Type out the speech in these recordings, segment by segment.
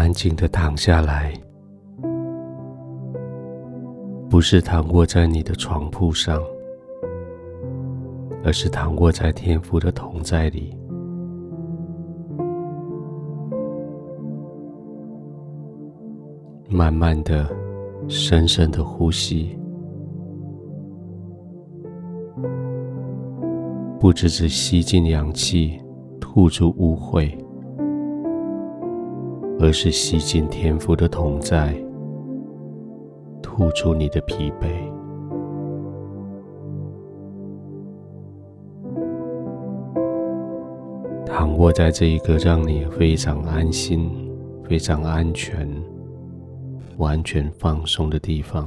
安静的躺下来，不是躺卧在你的床铺上，而是躺卧在天父的同在里，慢慢的、深深的呼吸，不只是吸进氧气，吐出污秽。而是吸进天赋的同在，吐出你的疲惫，躺卧在这一个让你非常安心、非常安全、完全放松的地方，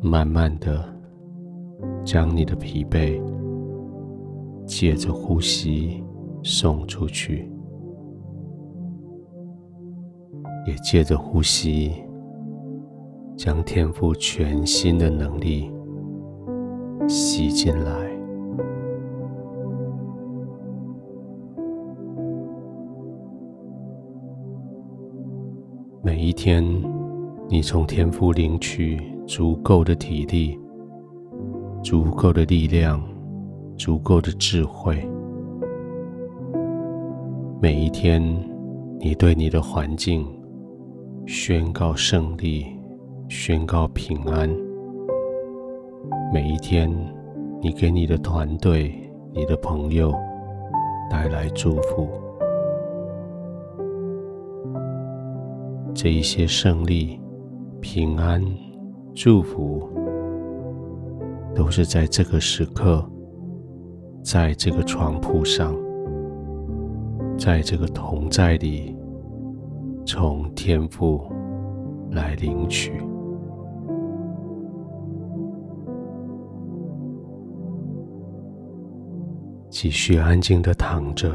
慢慢的将你的疲惫借着呼吸。送出去，也借着呼吸，将天赋全新的能力吸进来。每一天，你从天赋领取足够的体力、足够的力量、足够的智慧。每一天，你对你的环境宣告胜利，宣告平安。每一天，你给你的团队、你的朋友带来祝福。这一些胜利、平安、祝福，都是在这个时刻，在这个床铺上。在这个同在里，从天父来领取，继续安静的躺着，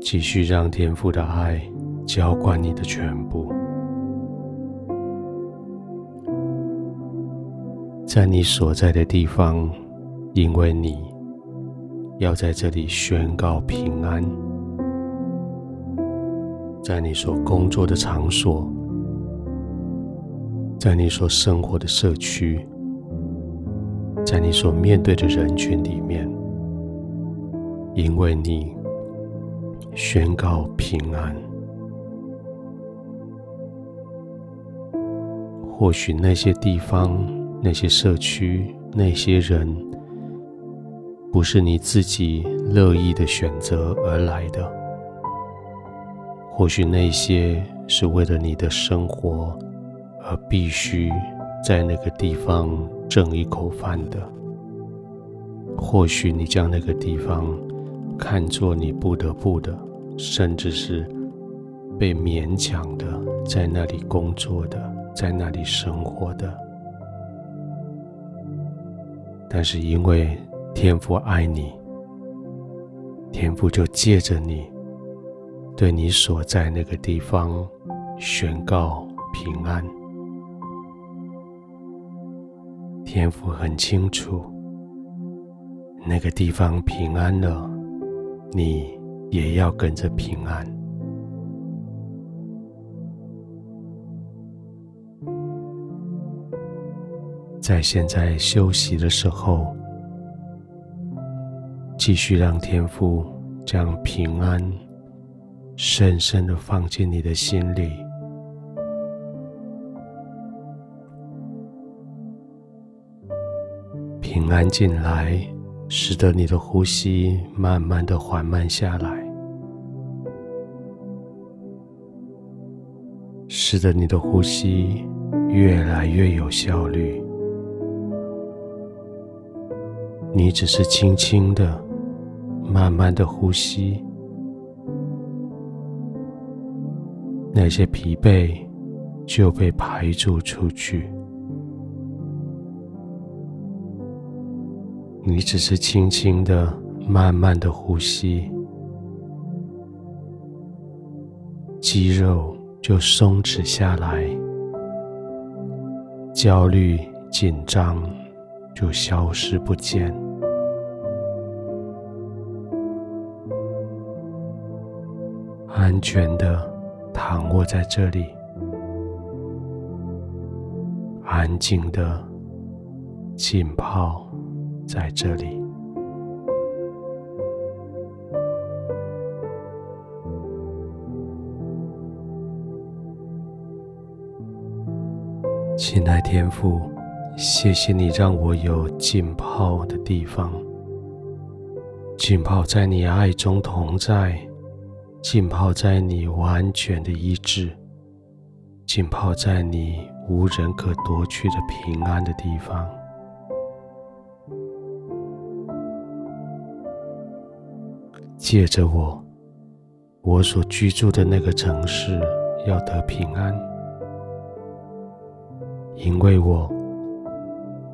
继续让天父的爱浇灌你的全部，在你所在的地方，因为你。要在这里宣告平安，在你所工作的场所，在你所生活的社区，在你所面对的人群里面，因为你宣告平安。或许那些地方、那些社区、那些人。不是你自己乐意的选择而来的，或许那些是为了你的生活而必须在那个地方挣一口饭的，或许你将那个地方看作你不得不的，甚至是被勉强的在那里工作的，在那里生活的，但是因为。天父爱你，天父就借着你，对你所在那个地方宣告平安。天父很清楚，那个地方平安了，你也要跟着平安。在现在休息的时候。继续让天父将平安深深的放进你的心里，平安进来，使得你的呼吸慢慢的缓慢下来，使得你的呼吸越来越有效率。你只是轻轻的。慢慢的呼吸，那些疲惫就被排除出去。你只是轻轻的、慢慢的呼吸，肌肉就松弛下来，焦虑、紧张就消失不见。安全的躺卧在这里，安静的浸泡在这里。亲爱天父，谢谢你让我有浸泡的地方，浸泡在你爱中同在，浸泡在你完全的医治，浸泡在你无人可夺去的平安的地方。借着我，我所居住的那个城市要得平安。因为我，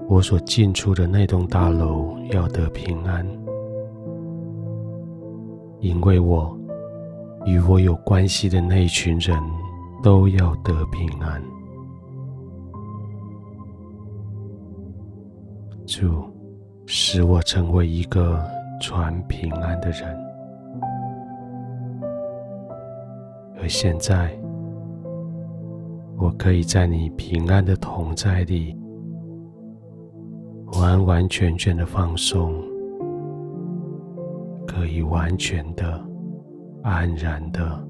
我所进出的那栋大楼要得平安；因为我与我有关系的那群人都要得平安。主，使我成为一个传平安的人。而现在。我可以在你平安的同在里，完完全全的放松，可以完全的安然的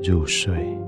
入睡。